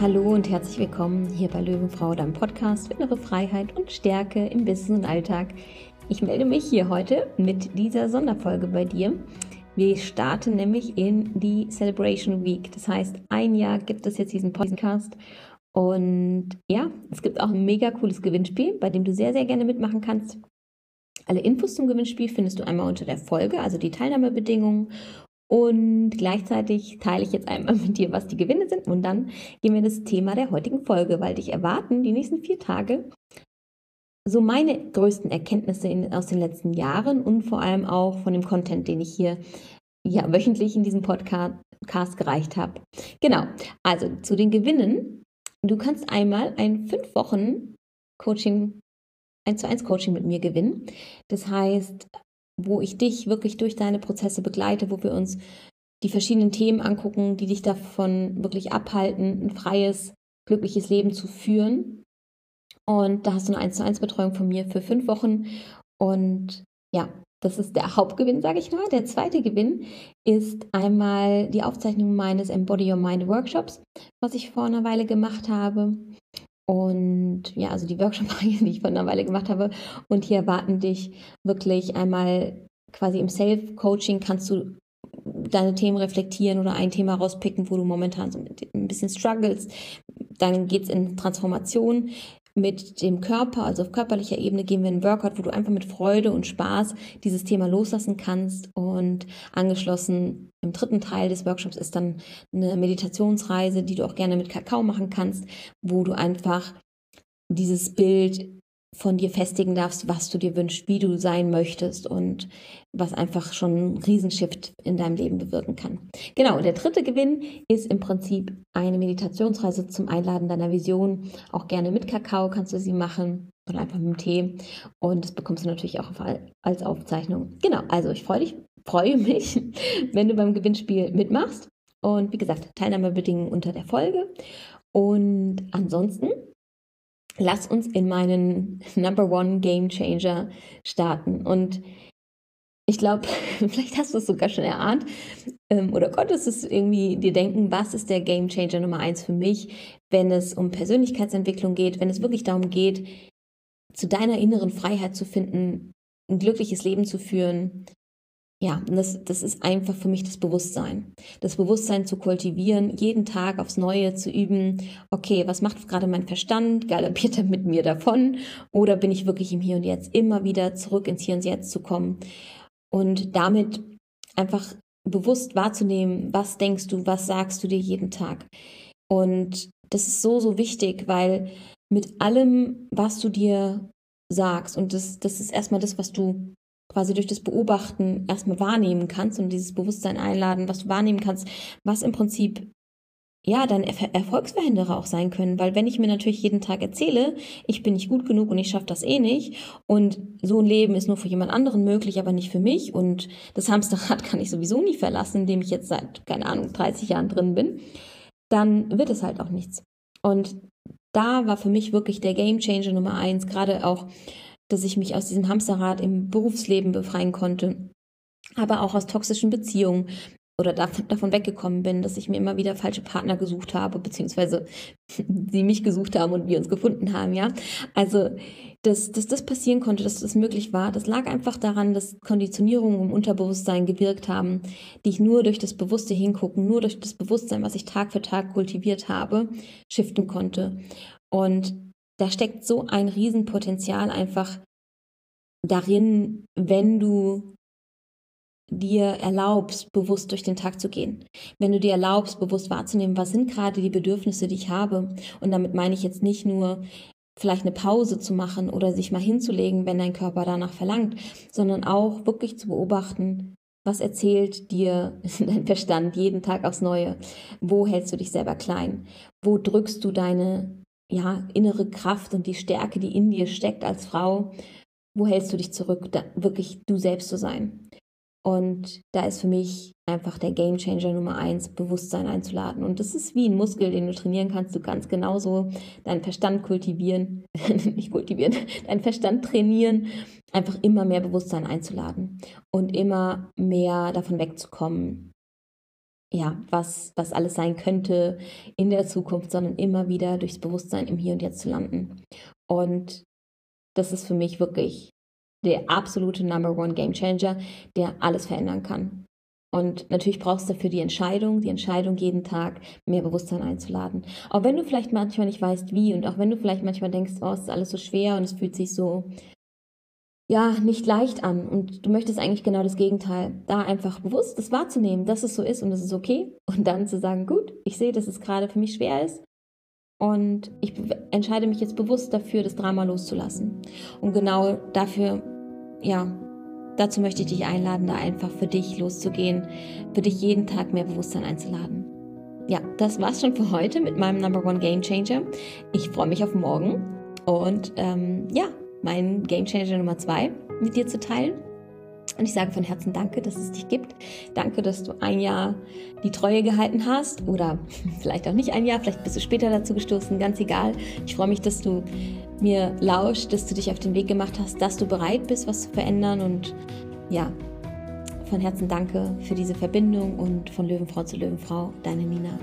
Hallo und herzlich willkommen hier bei Löwenfrau, deinem Podcast für innere Freiheit und Stärke im Business und Alltag. Ich melde mich hier heute mit dieser Sonderfolge bei dir. Wir starten nämlich in die Celebration Week. Das heißt, ein Jahr gibt es jetzt diesen Podcast. Und ja, es gibt auch ein mega cooles Gewinnspiel, bei dem du sehr, sehr gerne mitmachen kannst. Alle Infos zum Gewinnspiel findest du einmal unter der Folge, also die Teilnahmebedingungen und gleichzeitig teile ich jetzt einmal mit dir, was die Gewinne sind. Und dann gehen wir in das Thema der heutigen Folge, weil dich erwarten die nächsten vier Tage so meine größten Erkenntnisse in, aus den letzten Jahren und vor allem auch von dem Content, den ich hier ja, wöchentlich in diesem Podcast gereicht habe. Genau, also zu den Gewinnen. Du kannst einmal ein fünf Wochen Coaching, 1 zu 1 Coaching mit mir gewinnen. Das heißt, wo ich dich wirklich durch deine Prozesse begleite, wo wir uns die verschiedenen Themen angucken, die dich davon wirklich abhalten, ein freies, glückliches Leben zu führen. Und da hast du eine 1 zu 1 Betreuung von mir für fünf Wochen. Und ja, das ist der Hauptgewinn, sage ich mal. Der zweite Gewinn ist einmal die Aufzeichnung meines Embody Your Mind Workshops, was ich vor einer Weile gemacht habe. Und ja, also die Workshop-Reihe, die ich vor einer Weile gemacht habe. Und hier erwarten dich wirklich einmal quasi im Self-Coaching kannst du deine Themen reflektieren oder ein Thema rauspicken, wo du momentan so ein bisschen struggles. Dann geht es in Transformation mit dem Körper, also auf körperlicher Ebene gehen wir in einen Workout, wo du einfach mit Freude und Spaß dieses Thema loslassen kannst. Und angeschlossen im dritten Teil des Workshops ist dann eine Meditationsreise, die du auch gerne mit Kakao machen kannst, wo du einfach dieses Bild von dir festigen darfst, was du dir wünschst, wie du sein möchtest und was einfach schon einen Riesenshift in deinem Leben bewirken kann. Genau, der dritte Gewinn ist im Prinzip eine Meditationsreise zum Einladen deiner Vision. Auch gerne mit Kakao kannst du sie machen oder einfach mit dem Tee. Und das bekommst du natürlich auch als Aufzeichnung. Genau, also ich freue dich, freue mich, wenn du beim Gewinnspiel mitmachst. Und wie gesagt, Teilnahmebedingungen unter der Folge. Und ansonsten lass uns in meinen Number One Game Changer starten. Und ich glaube, vielleicht hast du es sogar schon erahnt ähm, oder konntest es irgendwie dir denken, was ist der Game Changer Nummer eins für mich, wenn es um Persönlichkeitsentwicklung geht, wenn es wirklich darum geht, zu deiner inneren Freiheit zu finden, ein glückliches Leben zu führen, ja, das, das ist einfach für mich das Bewusstsein. Das Bewusstsein zu kultivieren, jeden Tag aufs Neue zu üben, okay, was macht gerade mein Verstand? Galoppiert er mit mir davon? Oder bin ich wirklich im Hier und Jetzt immer wieder zurück ins Hier und Jetzt zu kommen? Und damit einfach bewusst wahrzunehmen, was denkst du, was sagst du dir jeden Tag? Und das ist so, so wichtig, weil mit allem, was du dir sagst, und das, das ist erstmal das, was du quasi durch das Beobachten erstmal wahrnehmen kannst und dieses Bewusstsein einladen, was du wahrnehmen kannst, was im Prinzip ja, dann er Erfolgsverhinderer auch sein können, weil wenn ich mir natürlich jeden Tag erzähle, ich bin nicht gut genug und ich schaffe das eh nicht und so ein Leben ist nur für jemand anderen möglich, aber nicht für mich und das Hamsterrad kann ich sowieso nie verlassen, indem ich jetzt seit, keine Ahnung, 30 Jahren drin bin, dann wird es halt auch nichts. Und da war für mich wirklich der Game Changer Nummer eins, gerade auch dass ich mich aus diesem Hamsterrad im Berufsleben befreien konnte, aber auch aus toxischen Beziehungen oder davon weggekommen bin, dass ich mir immer wieder falsche Partner gesucht habe, beziehungsweise sie mich gesucht haben und wir uns gefunden haben, ja. Also, dass, dass das passieren konnte, dass das möglich war, das lag einfach daran, dass Konditionierungen im Unterbewusstsein gewirkt haben, die ich nur durch das bewusste Hingucken, nur durch das Bewusstsein, was ich Tag für Tag kultiviert habe, shiften konnte. Und da steckt so ein Riesenpotenzial einfach darin, wenn du dir erlaubst, bewusst durch den Tag zu gehen. Wenn du dir erlaubst, bewusst wahrzunehmen, was sind gerade die Bedürfnisse, die ich habe. Und damit meine ich jetzt nicht nur, vielleicht eine Pause zu machen oder sich mal hinzulegen, wenn dein Körper danach verlangt, sondern auch wirklich zu beobachten, was erzählt dir dein Verstand jeden Tag aufs Neue? Wo hältst du dich selber klein? Wo drückst du deine ja, innere Kraft und die Stärke, die in dir steckt als Frau, wo hältst du dich zurück, da wirklich du selbst zu sein? Und da ist für mich einfach der Game Changer Nummer eins, Bewusstsein einzuladen. Und das ist wie ein Muskel, den du trainieren kannst. Du kannst genauso deinen Verstand kultivieren, nicht kultivieren, deinen Verstand trainieren, einfach immer mehr Bewusstsein einzuladen und immer mehr davon wegzukommen, ja, was, was alles sein könnte in der Zukunft, sondern immer wieder durchs Bewusstsein im Hier und Jetzt zu landen. Und das ist für mich wirklich der absolute Number One Game Changer, der alles verändern kann. Und natürlich brauchst du dafür die Entscheidung, die Entscheidung jeden Tag mehr Bewusstsein einzuladen. Auch wenn du vielleicht manchmal nicht weißt, wie und auch wenn du vielleicht manchmal denkst, oh, es ist alles so schwer und es fühlt sich so, ja, nicht leicht an und du möchtest eigentlich genau das Gegenteil. Da einfach bewusst das wahrzunehmen, dass es so ist und es ist okay und dann zu sagen, gut, ich sehe, dass es gerade für mich schwer ist und ich entscheide mich jetzt bewusst dafür, das Drama loszulassen. Und genau dafür, ja, dazu möchte ich dich einladen, da einfach für dich loszugehen, für dich jeden Tag mehr Bewusstsein einzuladen. Ja, das war's schon für heute mit meinem Number One Game Changer. Ich freue mich auf morgen und ähm, ja, meinen Game Changer Nummer zwei mit dir zu teilen. Und ich sage von Herzen Danke, dass es dich gibt. Danke, dass du ein Jahr die Treue gehalten hast oder vielleicht auch nicht ein Jahr, vielleicht bist du später dazu gestoßen, ganz egal. Ich freue mich, dass du mir lauscht, dass du dich auf den Weg gemacht hast, dass du bereit bist, was zu verändern und ja, von Herzen danke für diese Verbindung und von Löwenfrau zu Löwenfrau, deine Nina.